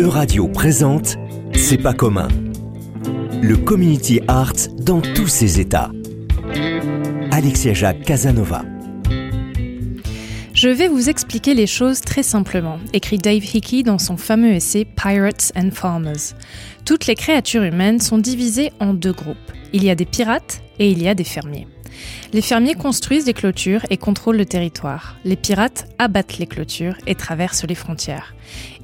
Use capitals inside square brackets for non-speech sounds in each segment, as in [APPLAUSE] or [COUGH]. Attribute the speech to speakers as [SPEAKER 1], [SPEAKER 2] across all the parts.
[SPEAKER 1] Euradio présente C'est pas commun. Le community art dans tous ses états. Alexia Jacques Casanova.
[SPEAKER 2] Je vais vous expliquer les choses très simplement, écrit Dave Hickey dans son fameux essai Pirates and Farmers. Toutes les créatures humaines sont divisées en deux groupes. Il y a des pirates et il y a des fermiers. Les fermiers construisent des clôtures et contrôlent le territoire. Les pirates abattent les clôtures et traversent les frontières.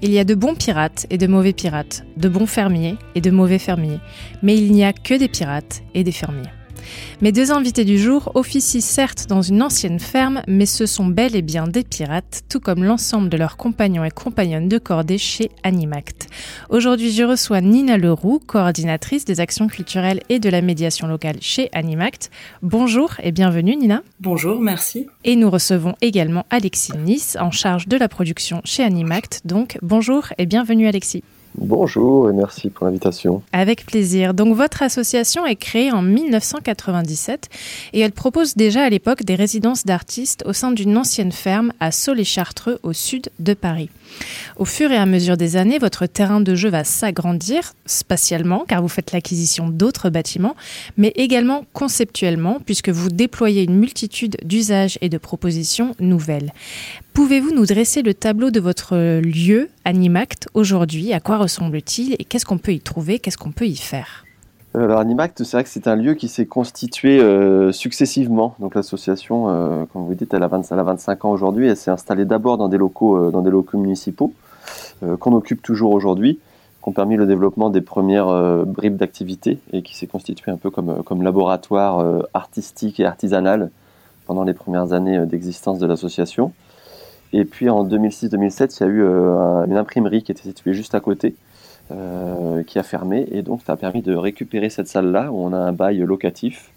[SPEAKER 2] Il y a de bons pirates et de mauvais pirates, de bons fermiers et de mauvais fermiers, mais il n'y a que des pirates et des fermiers. Mes deux invités du jour officient certes dans une ancienne ferme, mais ce sont bel et bien des pirates, tout comme l'ensemble de leurs compagnons et compagnonnes de cordée chez Animact. Aujourd'hui, je reçois Nina Leroux, coordinatrice des actions culturelles et de la médiation locale chez Animact. Bonjour et bienvenue Nina.
[SPEAKER 3] Bonjour, merci.
[SPEAKER 2] Et nous recevons également Alexis Nice, en charge de la production chez Animact. Donc bonjour et bienvenue Alexis.
[SPEAKER 4] Bonjour et merci pour l'invitation.
[SPEAKER 2] Avec plaisir. Donc votre association est créée en 1997 et elle propose déjà à l'époque des résidences d'artistes au sein d'une ancienne ferme à Saulé-Chartreux au sud de Paris. Au fur et à mesure des années, votre terrain de jeu va s'agrandir spatialement car vous faites l'acquisition d'autres bâtiments, mais également conceptuellement puisque vous déployez une multitude d'usages et de propositions nouvelles. Pouvez-vous nous dresser le tableau de votre lieu Animact aujourd'hui? À quoi ressemble-t-il? Et qu'est-ce qu'on peut y trouver? Qu'est-ce qu'on peut y faire?
[SPEAKER 4] Alors Animact, c'est vrai que c'est un lieu qui s'est constitué euh, successivement. Donc l'association, euh, comme vous dites, elle a, 25 ans aujourd'hui. Elle s'est installée d'abord dans des locaux, dans des locaux municipaux qu'on occupe toujours aujourd'hui, qui ont permis le développement des premières bribes d'activité et qui s'est constitué un peu comme, comme laboratoire artistique et artisanal pendant les premières années d'existence de l'association. Et puis en 2006-2007, il y a eu une imprimerie qui était située juste à côté, euh, qui a fermé et donc ça a permis de récupérer cette salle-là où on a un bail locatif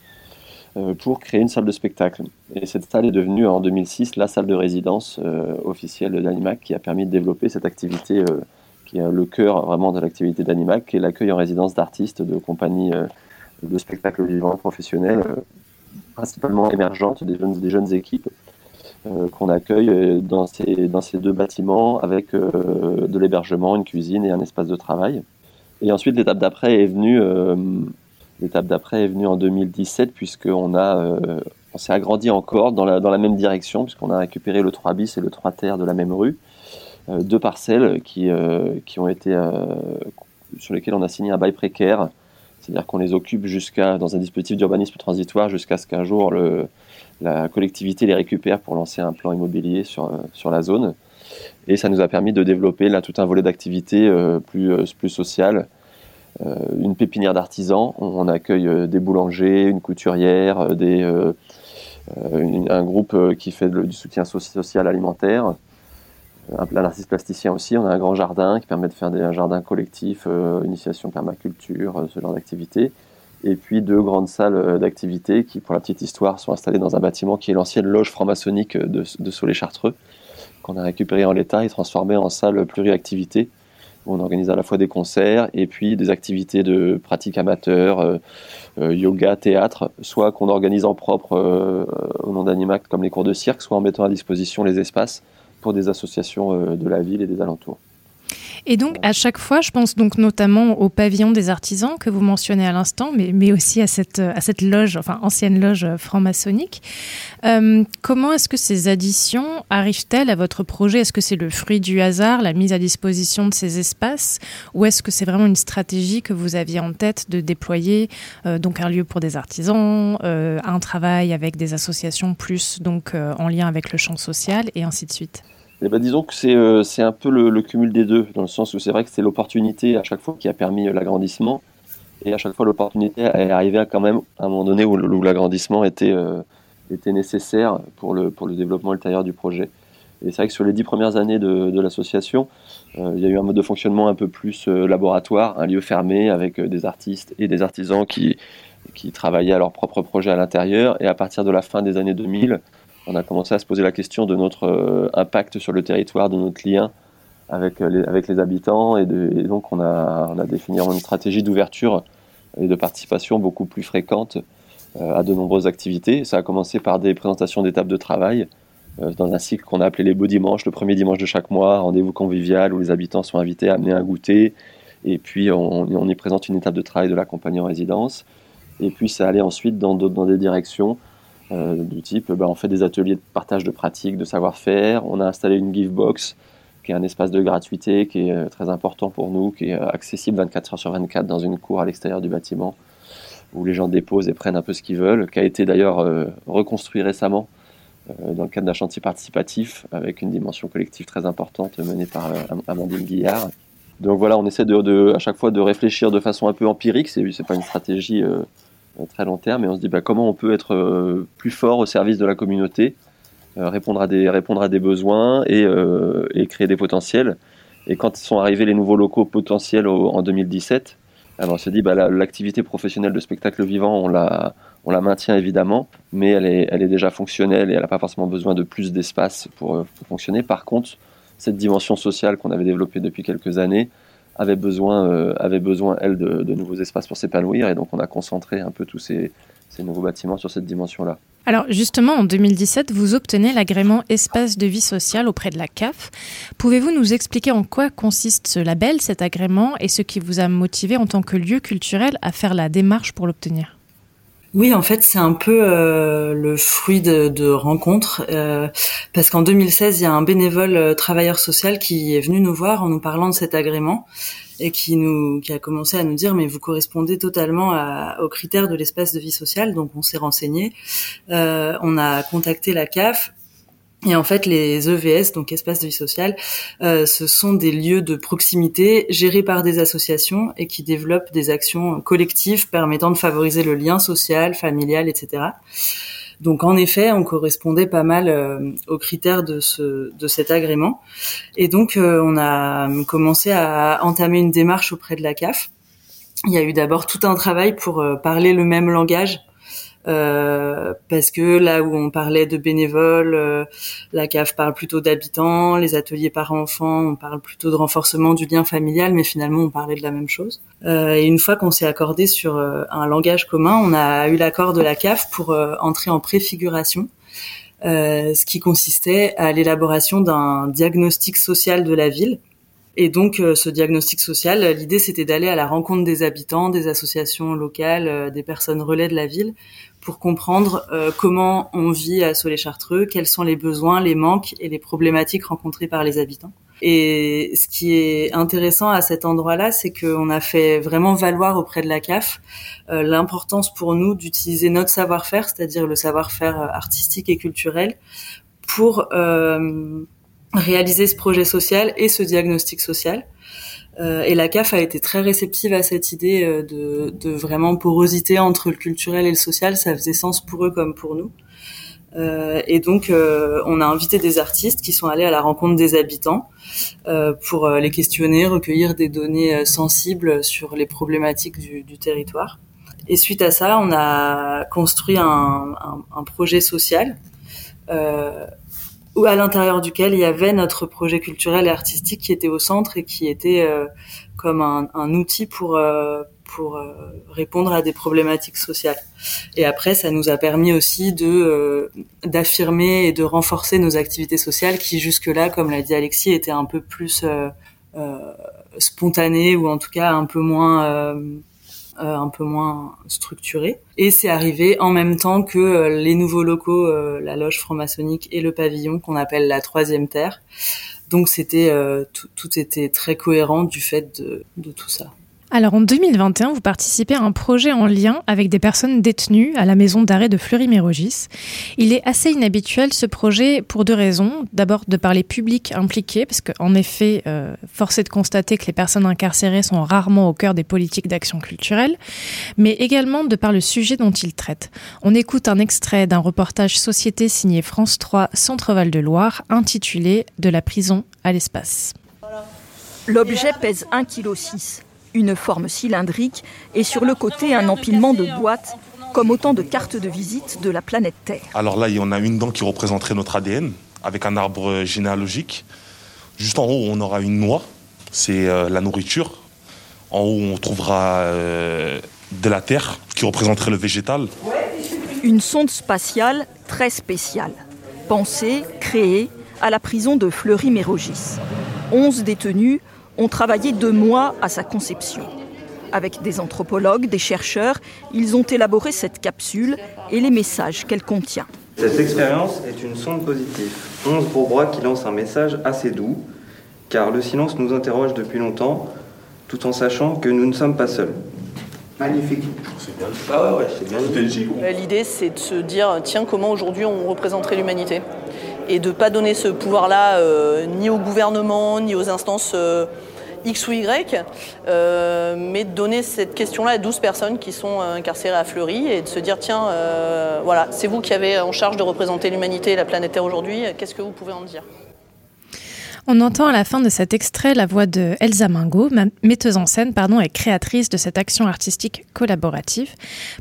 [SPEAKER 4] euh, pour créer une salle de spectacle. Et cette salle est devenue en 2006 la salle de résidence euh, officielle d'Animac qui a permis de développer cette activité qui est le cœur vraiment de l'activité d'Animac, qui est l'accueil en résidence d'artistes, de compagnies de spectacles vivants professionnels, principalement émergentes, des jeunes, des jeunes équipes euh, qu'on accueille euh, dans ces, deux bâtiments avec euh, de l'hébergement, une cuisine et un espace de travail. Et ensuite, l'étape d'après est venue, l'étape d'après est venue en 2017 puisqu'on a, on s'est agrandi encore dans la, même direction puisqu'on a récupéré le 3 bis et le 3 terre de la même rue, deux parcelles qui ont été, sur lesquelles on a signé un bail précaire, c'est-à-dire qu'on les occupe jusqu'à, dans un dispositif d'urbanisme transitoire jusqu'à ce qu'un jour le, la collectivité les récupère pour lancer un plan immobilier sur, euh, la zone. Et ça nous a permis de développer tout un volet d'activités euh, plus, euh, plus social. une pépinière d'artisans, on, accueille des boulangers, une couturière, un groupe qui fait du soutien social alimentaire, un, artiste plasticien aussi. On a un grand jardin qui permet de faire des, un jardin collectif, initiation permaculture, ce genre d'activités et puis deux grandes salles euh, d'activité qui, pour la petite histoire, sont installées dans un bâtiment qui est l'ancienne loge franc-maçonnique de, de Solé-Chartreux, qu'on a récupéré en l'état et transformé en salle pluriactivité, où on organise à la fois des concerts et puis des activités de pratique amateur, euh, euh, yoga, théâtre, soit qu'on organise en propre au nom d'Animac comme les cours de cirque, soit en mettant à disposition les espaces pour des associations de la ville et des alentours.
[SPEAKER 2] Et donc, à chaque fois, je pense donc notamment au pavillon des artisans que vous mentionnez à l'instant, mais, aussi à cette, à cette loge, enfin ancienne loge franc-maçonnique. Euh, comment est-ce que ces additions arrivent-elles à votre projet? Est-ce que c'est le fruit du hasard, la mise à disposition de ces espaces, ou est-ce que c'est vraiment une stratégie que vous aviez en tête de déployer euh, donc un lieu pour des artisans, euh, un travail avec des associations plus donc en lien avec le champ social et ainsi de suite?
[SPEAKER 4] Eh ben, disons que c'est euh, un peu le, cumul des deux, dans le sens où c'est vrai que c'est l'opportunité à chaque fois qui a permis euh, l'agrandissement, et à chaque fois l'opportunité est arrivée quand même à un moment donné où, l'agrandissement était, euh, était nécessaire pour le, pour le développement ultérieur du projet. Et c'est vrai que sur les dix premières années de, l'association, il y a eu un mode de fonctionnement un peu plus laboratoire, un lieu fermé avec des artistes et des artisans qui, qui travaillaient à leur propre projet à l'intérieur. Et à partir de la fin des années 2000, on a commencé à se poser la question de notre euh, impact sur le territoire, de notre lien avec euh, les, habitants. Et, donc, on a, défini une stratégie d'ouverture et de participation beaucoup plus fréquente euh, à de nombreuses activités. Ça a commencé par des présentations d'étapes de travail dans un cycle qu'on a appelé les beaux dimanches, le premier dimanche de chaque mois, rendez-vous convivial où les habitants sont invités à amener un goûter. Et puis on, y présente une étape de travail de la compagnie en résidence. Et puis ça allait ensuite dans des directions du type, ben, on fait des ateliers de partage de pratiques, de savoir-faire. On a installé une give box qui est un espace de gratuité qui est très important pour nous, qui est accessible 24 heures sur 24 dans une cour à l'extérieur du bâtiment où les gens déposent et prennent un peu ce qu'ils veulent, qui a été d'ailleurs euh, reconstruit récemment euh, dans le cadre d'un chantier participatif avec une dimension collective très importante menée par euh, Amandine Guillard. Donc voilà, on essaie de, à chaque fois de réfléchir de façon un peu empirique, c'est pas une stratégie très long terme, mais on se dit bah, comment on peut être plus fort au service de la communauté, répondre, à des, répondre à des besoins et, et, créer des potentiels. Et quand sont arrivés les nouveaux locaux potentiels en 2017, alors on se dit, bah, l'activité professionnelle de spectacle vivant, on la, on la maintient évidemment, mais elle est, elle est déjà fonctionnelle et elle n'a pas forcément besoin de plus d'espace pour, euh, fonctionner. Par contre, cette dimension sociale qu'on avait développée depuis quelques années avait besoin, euh, avait besoin elle, de, de nouveaux espaces pour s'épanouir et donc on a concentré un peu tous ces, ces nouveaux bâtiments sur cette dimension-là.
[SPEAKER 2] Alors justement, en 2017, vous obtenez l'agrément Espace de vie sociale auprès de la CAF. Pouvez-vous nous expliquer en quoi consiste ce label, cet agrément, et ce qui vous a motivé en tant que lieu culturel à faire la démarche pour l'obtenir?
[SPEAKER 3] Oui, en fait, c'est un peu euh, le fruit de, rencontres, euh, parce qu'en 2016, il y a un bénévole euh, travailleur social qui est venu nous voir en nous parlant de cet agrément et qui nous qui a commencé à nous dire mais vous correspondez totalement aux critères de l'espace de vie sociale. Donc on s'est renseigné euh, on a contacté la CAF et en fait, les EVS, donc espaces de vie sociale, euh, ce sont des lieux de proximité gérés par des associations et qui développent des actions collectives permettant de favoriser le lien social, familial, etc. Donc en effet, on correspondait pas mal euh, aux critères de, ce, de cet agrément. Et donc euh, on a commencé à entamer une démarche auprès de la CAF. Il y a eu d'abord tout un travail pour euh, parler le même langage parce que là où on parlait de bénévoles, euh, la CAF parle plutôt d'habitants, les ateliers par enfants, on parle plutôt de renforcement du lien familial, mais finalement on parlait de la même chose. Euh, et une fois qu'on s'est accordé sur un langage commun, on a eu l'accord de la CAF pour entrer en préfiguration. ce qui consistait à l'élaboration d'un diagnostic social de la ville, et donc, ce diagnostic social, l'idée, c'était d'aller à la rencontre des habitants, des associations locales, des personnes relais de la ville, pour comprendre euh, comment on vit à Solé-Chartreux, quels sont les besoins, les manques et les problématiques rencontrées par les habitants. Et ce qui est intéressant à cet endroit-là, c'est qu'on a fait vraiment valoir auprès de la CAF euh, l'importance pour nous d'utiliser notre savoir-faire, c'est-à-dire le savoir-faire euh, artistique et culturel, pour réaliser ce projet social et ce diagnostic social. Euh, et la CAF a été très réceptive à cette idée euh, de, de, vraiment porosité entre le culturel et le social. Ça faisait sens pour eux comme pour nous. Euh, et donc, euh, on a invité des artistes qui sont allés à la rencontre des habitants euh, pour les questionner, recueillir des données sensibles sur les problématiques du, du, territoire. Et suite à ça, on a construit un, un, un projet social ou à l'intérieur duquel il y avait notre projet culturel et artistique qui était au centre et qui était euh, comme un, un, outil pour euh, pour euh, répondre à des problématiques sociales. Et après, ça nous a permis aussi de d'affirmer et de renforcer nos activités sociales qui jusque-là, comme l'a dit Alexis, étaient un peu plus spontanées ou en tout cas un peu moins euh, un peu moins structuré. Et c'est arrivé en même temps que euh, les nouveaux locaux, euh, la loge franc-maçonnique et le pavillon qu'on appelle la troisième terre. Donc c'était tout, était très cohérent du fait de tout ça.
[SPEAKER 2] Alors en 2021, vous participez à un projet en lien avec des personnes détenues à la maison d'arrêt de Fleury-Mérogis. Il est assez inhabituel ce projet pour deux raisons. D'abord de par les publics impliqués, parce qu'en effet, euh, force est de constater que les personnes incarcérées sont rarement au cœur des politiques d'action culturelle, mais également de par le sujet dont il traite. On écoute un extrait d'un reportage Société signé France 3 Centre-Val de Loire intitulé De la prison à l'espace.
[SPEAKER 5] L'objet pèse 1,6 kg une forme cylindrique et sur le côté un empilement de boîtes comme autant de cartes de visite de la planète Terre.
[SPEAKER 6] Alors là, il y en a une dent qui représenterait notre ADN avec un arbre généalogique. Juste en haut, on aura une noix, c'est euh, la nourriture. En haut, on trouvera euh, de la terre qui représenterait le végétal.
[SPEAKER 5] Une sonde spatiale très spéciale. pensée, créée à la prison de Fleury-Mérogis. Onze détenus ont travaillé deux mois à sa conception. Avec des anthropologues, des chercheurs, ils ont élaboré cette capsule et les messages qu'elle contient.
[SPEAKER 7] Cette expérience est une sonde positive. Onze bras qui lancent un message assez doux, car le silence nous interroge depuis longtemps, tout en sachant que nous ne sommes pas seuls.
[SPEAKER 8] Magnifique.
[SPEAKER 7] C'est bien. Ah ouais, c'est bien.
[SPEAKER 9] Euh, l'idée, c'est de se dire, tiens, comment aujourd'hui on représenterait l'humanité Et de ne pas donner ce pouvoir-là euh, ni au gouvernement, ni aux instances euh, X ou Y, mais de donner cette question-là à 12 personnes qui sont incarcérées à Fleury et de se dire, tiens, voilà, c'est vous qui avez en charge de représenter l'humanité et la planète Terre aujourd'hui, qu'est-ce que vous pouvez en dire?
[SPEAKER 2] On entend à la fin de cet extrait la voix de Elsa Mingo, metteuse en scène pardon, et créatrice de cette action artistique collaborative.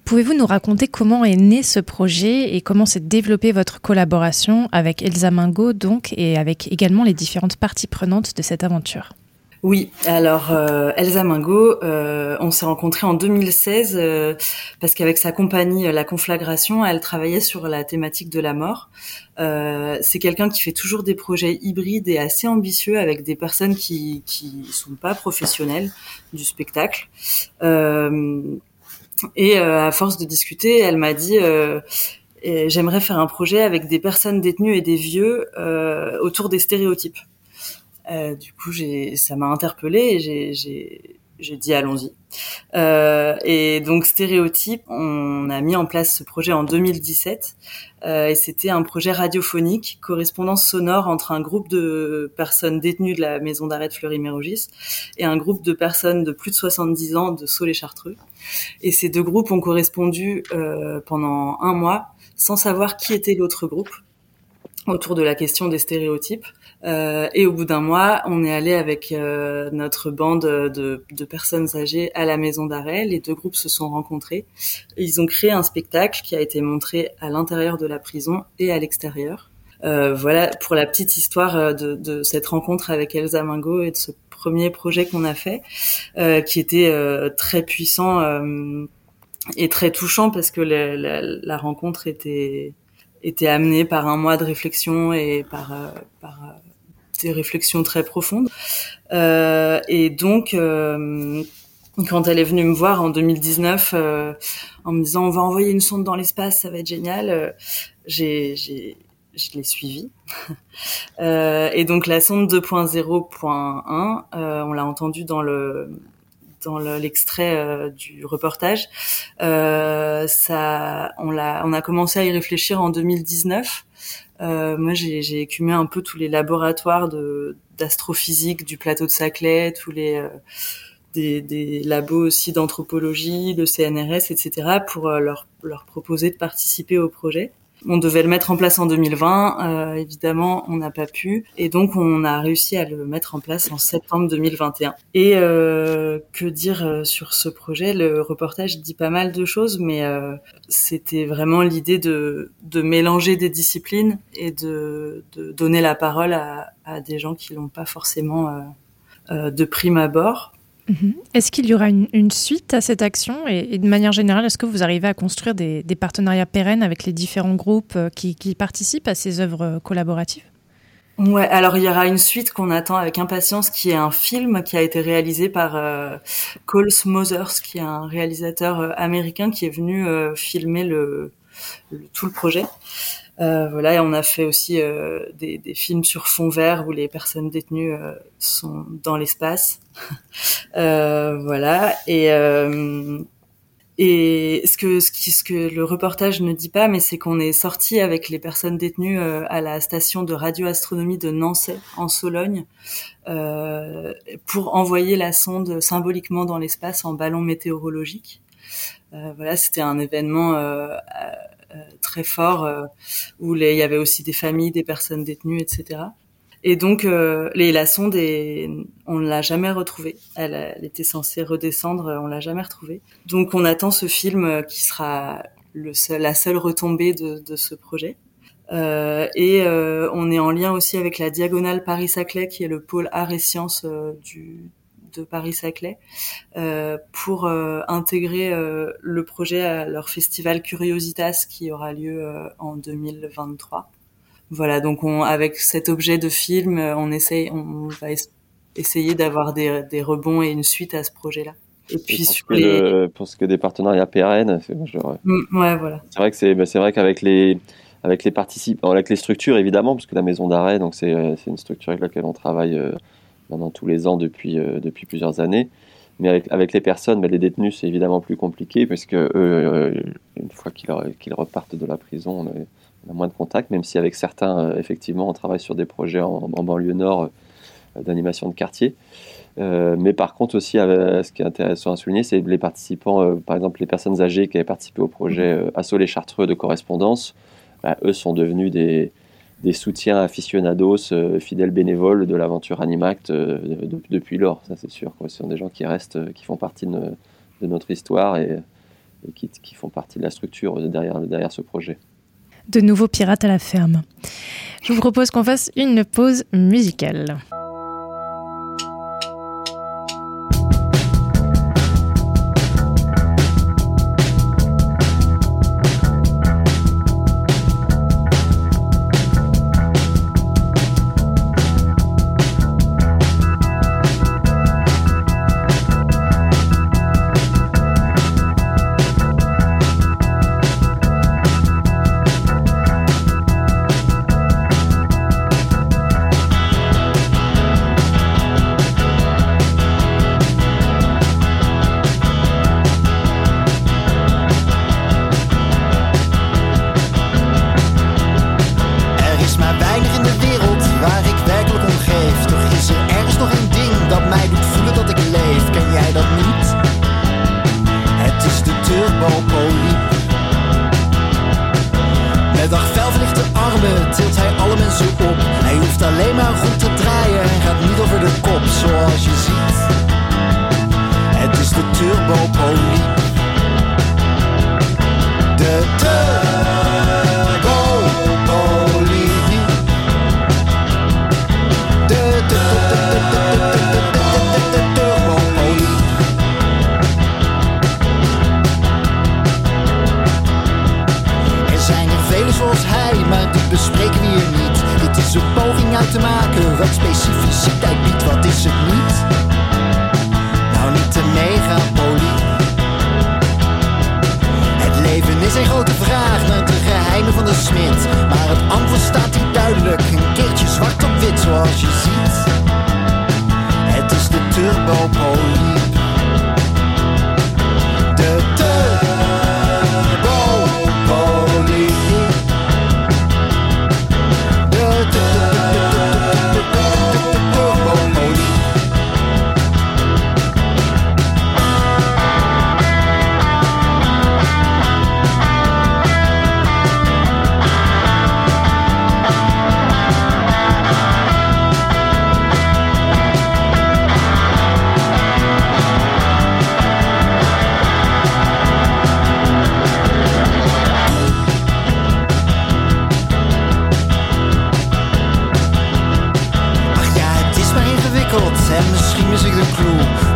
[SPEAKER 2] Pouvez-vous nous raconter comment est né ce projet et comment s'est développée votre collaboration avec Elsa Mingo donc, et avec également les différentes parties prenantes de cette aventure?
[SPEAKER 3] Oui, alors euh, Elsa Mingo, euh, on s'est rencontrés en 2016 euh, parce qu'avec sa compagnie La Conflagration, elle travaillait sur la thématique de la mort. c'est quelqu'un qui fait toujours des projets hybrides et assez ambitieux avec des personnes qui qui sont pas professionnelles du spectacle. et à force de discuter, elle m'a dit j'aimerais faire un projet avec des personnes détenues et des vieux autour des stéréotypes. Euh, du coup, ça m'a interpellée et j'ai, j'ai, dit allons-y. Euh, et donc stéréotype, on a mis en place ce projet en 2017 euh, et c'était un projet radiophonique, correspondance sonore entre un groupe de personnes détenues de la maison d'arrêt de Fleury-Mérogis et un groupe de personnes de plus de 70 ans de Sault-les-Chartreux. Et ces deux groupes ont correspondu euh, pendant un mois sans savoir qui était l'autre groupe autour de la question des stéréotypes. Euh, et au bout d'un mois, on est allé avec euh, notre bande de, de, personnes âgées à la maison d'arrêt. Les deux groupes se sont rencontrés. Ils ont créé un spectacle qui a été montré à l'intérieur de la prison et à l'extérieur. Euh, voilà pour la petite histoire euh, de, de, cette rencontre avec Elsa Mingo et de ce premier projet qu'on a fait, euh, qui était très puissant et très touchant parce que la, la, la rencontre était était amenée par un mois de réflexion et par, par des réflexions très profondes. Euh, et donc, euh, quand elle est venue me voir en 2019, euh, en me disant on va envoyer une sonde dans l'espace, ça va être génial, j'ai, j'ai, je l'ai suivie. [LAUGHS] et donc la sonde 2.0.1, on l'a entendu dans le dans l'extrait du reportage. ça, on l'a, on a commencé à y réfléchir en 2019. Euh, moi, j'ai écumé un peu tous les laboratoires de d'astrophysique du plateau de Saclay, tous les euh, des, des, labos aussi d'anthropologie, le CNRS, etc., pour euh, leur, leur proposer de participer au projet. On devait le mettre en place en 2020, euh, évidemment, on n'a pas pu, et donc on a réussi à le mettre en place en septembre 2021. Et euh, que dire euh, sur ce projet? Le reportage dit pas mal de choses, mais euh, c'était vraiment l'idée de, mélanger des disciplines et de, de donner la parole à, à des gens qui l'ont pas forcément euh, de prime abord.
[SPEAKER 2] Mhm. Est-ce qu'il y aura une, suite à cette action et, de manière générale, est-ce que vous arrivez à construire des, partenariats pérennes avec les différents groupes euh, qui, participent à ces œuvres euh, collaboratives?
[SPEAKER 3] Ouais, alors il y aura une suite qu'on attend avec impatience, qui est un film qui a été réalisé par euh, Cole qui est un réalisateur américain qui est venu filmer le, tout le projet. Euh, voilà, et on a fait aussi euh, des, des, films sur fond vert où les personnes détenues euh, sont dans l'espace. [LAUGHS] voilà, et et ce que ce, qui, ce que le reportage ne dit pas, mais c'est qu'on est sorti avec les personnes détenues à la station de radioastronomie de Nancy en Sologne pour envoyer la sonde symboliquement dans l'espace en ballon météorologique. voilà, c'était un événement euh, très fort euh, où il y avait aussi des familles, des personnes détenues, etc. Et donc, euh, la sonde, est, on ne l'a jamais retrouvée. Elle, elle, était censée redescendre, on l'a jamais retrouvée. Donc, on attend ce film qui sera le seul, la seule retombée de, de ce projet. Euh, et euh, on est en lien aussi avec la Diagonale Paris-Saclay, qui est le pôle art et sciences du, de Paris-Saclay euh, pour euh, intégrer euh, le projet à leur festival Curiositas qui aura lieu en 2023. Voilà, donc on, avec cet objet de film, on essaye, on va essayer d'avoir des, des rebonds et une suite à ce projet-là.
[SPEAKER 4] Et puis pour, ce les... pour ce que des partenariats pérennes, c'est
[SPEAKER 3] mm, ouais, voilà.
[SPEAKER 4] C'est vrai que c'est, bah, c'est vrai qu'avec les avec les participants, avec les structures évidemment, parce que la maison d'arrêt, donc c'est, c'est une structure avec laquelle on travaille maintenant tous les ans depuis depuis plusieurs années. Mais avec, avec les personnes, bah, les détenus, c'est évidemment plus compliqué, puisque eux, une fois qu'ils, repartent de la prison, on on a, moins de contact, même si avec certains, effectivement, on travaille sur des projets en, en banlieue nord d'animation de quartier. Euh, mais par contre aussi, euh, ce qui est intéressant à souligner, c'est les participants, euh, par exemple les personnes âgées qui avaient participé au projet euh, Assaut les Chartreux de correspondance, bah, eux sont devenus des, des soutiens aficionados, fidèles bénévoles de l'aventure Animact de, depuis lors, ça c'est sûr. Quoi. Ce sont des gens qui restent, qui font partie de, de notre histoire et, et qui, qui, font partie de la structure derrière, derrière ce projet.
[SPEAKER 8] De nouveaux pirates à la ferme. Je vous propose qu'on fasse une pause musicale. melancholie. Met haar de armen tilt hij alle mensen op. Hij hoeft alleen maar goed te draaien en gaat niet over de kop, zoals je ziet. Het is de turbopolie. De turbo. is een poging uit te maken. Wat specificiteit biedt, wat is het niet? Nou, niet de megapolie. Het leven is een grote vraag naar de geheimen van de smid. Maar het antwoord staat hier duidelijk, een keertje zwart op wit zoals je ziet. Het is de turbopolie.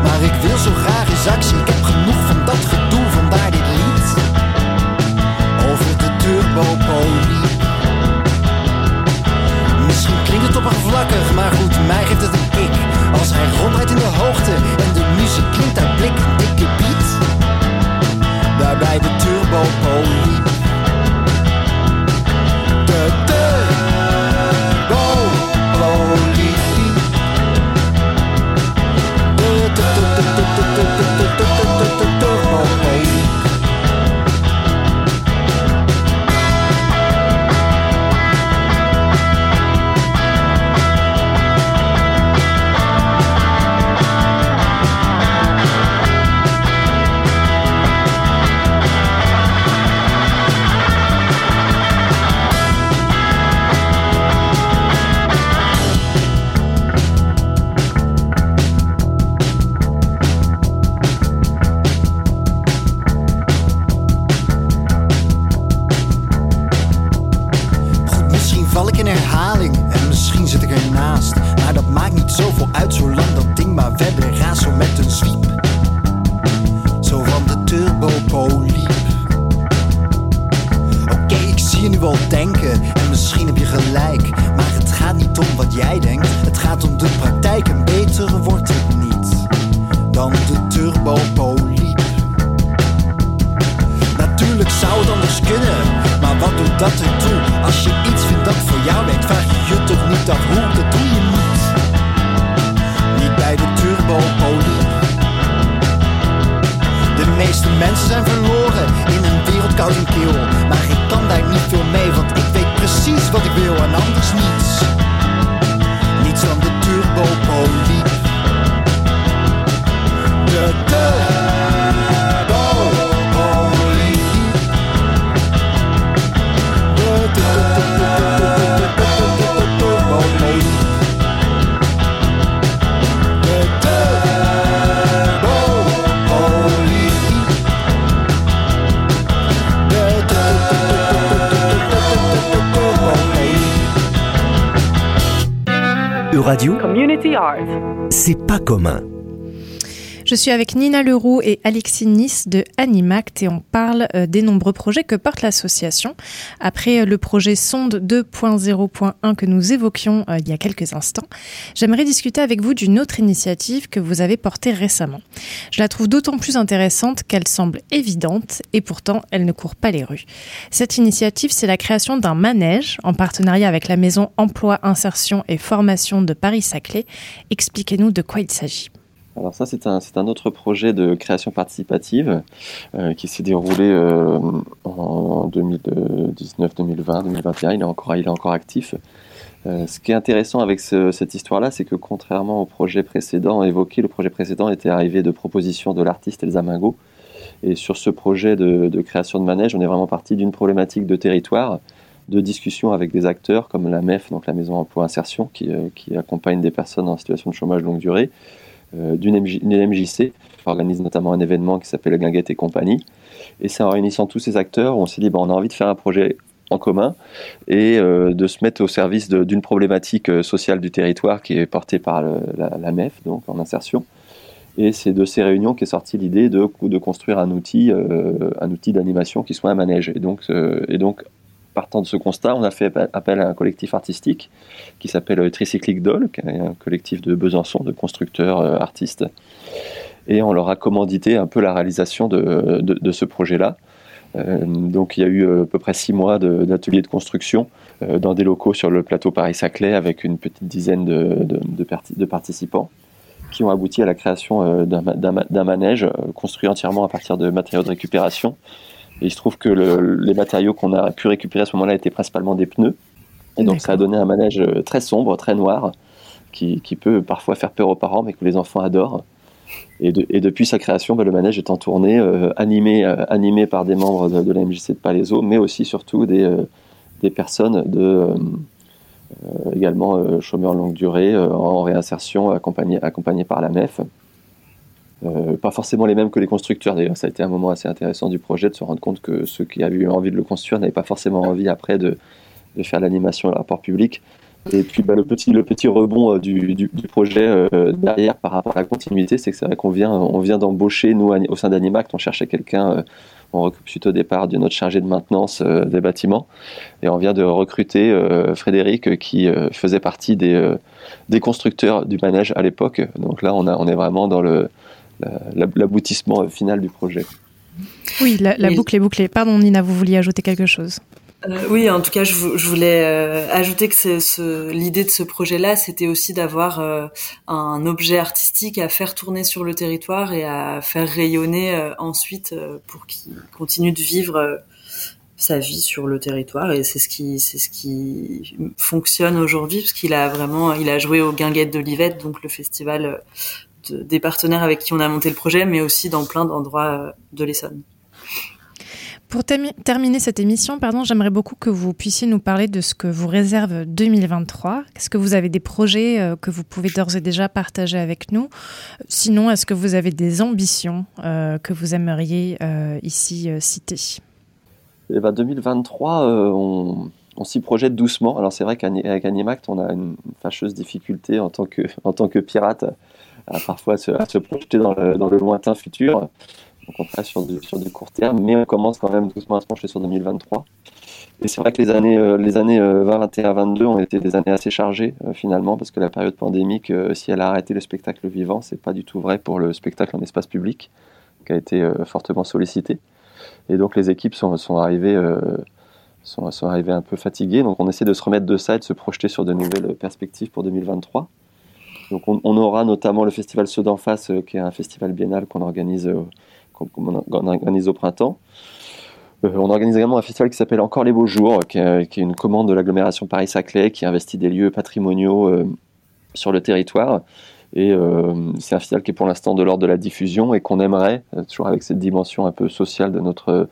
[SPEAKER 8] Maar ik wil zo graag eens actie, ik heb genoeg van dat gedoe, vandaar dit lied. Over de turbopolie. Misschien klinkt het oppervlakkig, maar goed, mij geeft het een kick. Als hij rondrijdt in de hoogte en de muziek klinkt uit blik, dikke beat. Daarbij de turbopolie. Mensen zijn verloren in een wereld koud en kil. Maar ik kan daar niet veel mee, want ik weet precies wat ik wil en anders niets.
[SPEAKER 1] Euradio,
[SPEAKER 10] Community Art.
[SPEAKER 1] c'est pas commun.
[SPEAKER 2] Je suis avec Nina Leroux et Alexis Nice de Animact et on parle euh, des nombreux projets que porte l'association. Après euh, le projet Sonde 2.0.1 que nous évoquions euh, il y a quelques instants, j'aimerais discuter avec vous d'une autre initiative que vous avez portée récemment. Je la trouve d'autant plus intéressante qu'elle semble évidente et pourtant elle ne court pas les rues. Cette initiative, c'est la création d'un manège en partenariat avec la maison Emploi, Insertion et Formation de Paris-Saclay. Expliquez-nous de quoi il s'agit.
[SPEAKER 4] Alors ça, c'est un, un autre projet de création participative euh, qui s'est déroulé euh, en 2019, 2020, 2021. Il est encore, il est encore actif. Euh, ce qui est intéressant avec ce- cette histoire-là, c'est que contrairement au projet précédent évoqué, le projet précédent était arrivé de propositions de l'artiste Elsa Mingo. Et sur ce projet de, création de manège, on est vraiment parti d'une problématique de territoire, de discussion avec des acteurs comme la MEF, donc la Maison Emploi Insertion, qui, qui accompagne des personnes en situation de chômage longue durée, d'une MJ une MJC, qui organise notamment un événement qui s'appelle Guinguette et compagnie. Et c'est en réunissant tous ces acteurs, on s'est dit, bah, on a envie de faire un projet en commun et euh, de se mettre au service d'une problématique euh, sociale du territoire qui est portée par la, MEF, donc en insertion. Et c'est de ces réunions qu'est sortie l'idée de, construire un outil, euh, un outil d'animation qui soit un manège. Euh, et donc, partant de ce constat, on a fait appel à un collectif artistique qui s'appelle Tricyclic Doll, qui est un collectif de Besançon, de constructeurs euh, artistes. Et on leur a commandité un peu la réalisation de, ce projet-là. Euh, donc il y a eu euh, à peu près six mois d'ateliers de, construction euh, dans des locaux sur le plateau Paris-Saclay avec une petite dizaine de, de, de parti- de participants qui ont abouti à la création euh, d'un ma- d'un ma- d'un manège euh, construit entièrement à partir de matériaux de récupération. Et il se trouve que le- les matériaux qu'on a pu récupérer à ce moment-là étaient principalement des pneus. Et donc ça a donné un manège euh, très sombre, très noir, qui, qui peut parfois faire peur aux parents, mais que les enfants adorent. Et, de- et depuis sa création, bah, le manège est en tournée, euh, animé, euh, animé par des membres de, de la MJC de Palaiso, mais aussi surtout des, euh, des personnes de, également chômeurs longue durée, en réinsertion, accompagnés par la MEF. Euh, pas forcément les mêmes que les constructeurs d'ailleurs, ça a été un moment assez intéressant du projet de se rendre compte que ceux qui avaient eu envie de le construire n'avaient pas forcément envie après de, faire l'animation et le rapport public. Et puis bah, le, petit, le petit rebond euh, du, du, projet euh, derrière par rapport à la continuité, c'est que c'est vrai qu'on vient, on vient d'embaucher, nous, au sein d'Animact, on cherchait quelqu'un, on recrute suite au départ de notre chargé de maintenance des bâtiments, et on vient de recruter Frédéric qui faisait partie des, des constructeurs du manège à l'époque. Donc là, on, a, on est vraiment dans le, la- l'aboutissement final du projet.
[SPEAKER 2] Oui, la, la
[SPEAKER 3] Oui.
[SPEAKER 2] boucle est bouclée. Pardon Nina, vous vouliez ajouter quelque chose?
[SPEAKER 3] Euh, oui, en tout cas, je, vou- je voulais euh, ajouter que ce, l'idée de ce projet-là, c'était aussi d'avoir euh, un objet artistique à faire tourner sur le territoire et à faire rayonner euh, ensuite euh, pour qu'il continue de vivre euh, sa vie sur le territoire. Et c'est ce qui, c'est ce qui fonctionne aujourd'hui, parce qu'il a vraiment, il a joué au Guinguette d'Olivette, donc le festival euh, de- des partenaires avec qui on a monté le projet, mais aussi dans plein d'endroits euh, de l'Essonne.
[SPEAKER 2] Pour termi- terminer cette émission, pardon, j'aimerais beaucoup que vous puissiez nous parler de ce que vous réserve 2023. Est-ce que vous avez des projets euh, que vous pouvez d'ores et déjà partager avec nous? Sinon, est-ce que vous avez des ambitions euh, que vous aimeriez euh, ici euh, citer?
[SPEAKER 4] Et ben 2023, euh, on, on s'y projette doucement. Alors c'est vrai qu'avec Animact, on a une fâcheuse difficulté en tant que, en tant que pirate à parfois se, à se projeter dans le, lointain futur. Donc on sur du, sur du court terme, mais on commence quand même doucement à se pencher sur 2023. Et c'est vrai que les années, les années 20, 21, 22 ont été des années assez chargées finalement, parce que la période pandémique, si elle a arrêté le spectacle vivant, c'est pas du tout vrai pour le spectacle en espace public, qui a été fortement sollicité. Et donc les équipes sont, arrivées sont, arrivés un peu fatigués. Donc on essaie de se remettre de ça et de se projeter sur de nouvelles perspectives pour 2023. Donc on, aura notamment le festival Ceux d'en face, euh, qui est un festival biennal qu'on organise, euh, organise au printemps. Euh, on organise également un festival qui s'appelle Encore les beaux jours, qui est, une commande de l'agglomération Paris-Saclay, qui investit des lieux patrimoniaux sur le territoire. Et c'est un festival qui est pour l'instant de l'ordre de la diffusion et qu'on aimerait, toujours avec cette dimension un peu sociale de notre,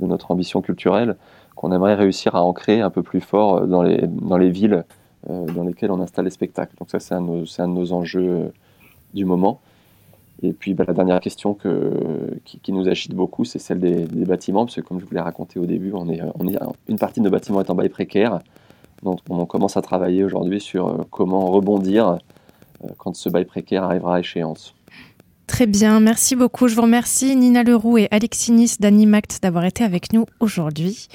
[SPEAKER 4] de notre ambition culturelle, qu'on aimerait réussir à ancrer un peu plus fort dans les, dans les villes dans lesquelles on installe les spectacles. Donc ça, c'est un, un, de nos enjeux euh, du moment. Et puis bah, la dernière question que, qui, nous agite beaucoup, c'est celle des, bâtiments, parce que comme je vous l'ai raconté au début, on est, une partie de nos bâtiments est en bail précaire. Donc on commence à travailler aujourd'hui sur comment rebondir quand ce bail précaire arrivera à échéance.
[SPEAKER 2] Très bien, merci beaucoup. Je vous remercie Nina Leroux et Alexis Nice d'Animact d'avoir été avec nous aujourd'hui.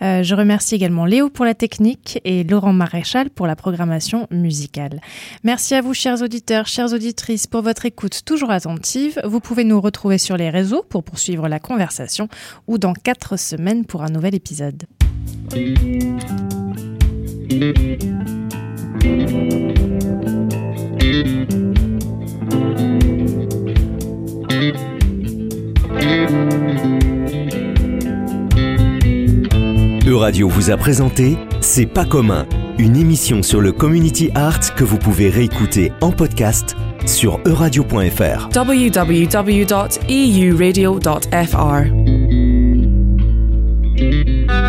[SPEAKER 2] Euh, je remercie également Léo pour la technique et Laurent Maréchal pour la programmation musicale. Merci à vous, chers auditeurs, chères auditrices, pour votre écoute toujours attentive. Vous pouvez nous retrouver sur les réseaux pour poursuivre la conversation ou dans quatre semaines pour un nouvel épisode.
[SPEAKER 1] Euradio vous a présenté C'est pas commun, une émission sur le community art que vous pouvez réécouter en podcast sur euradio.fr.
[SPEAKER 10] www.euradio.fr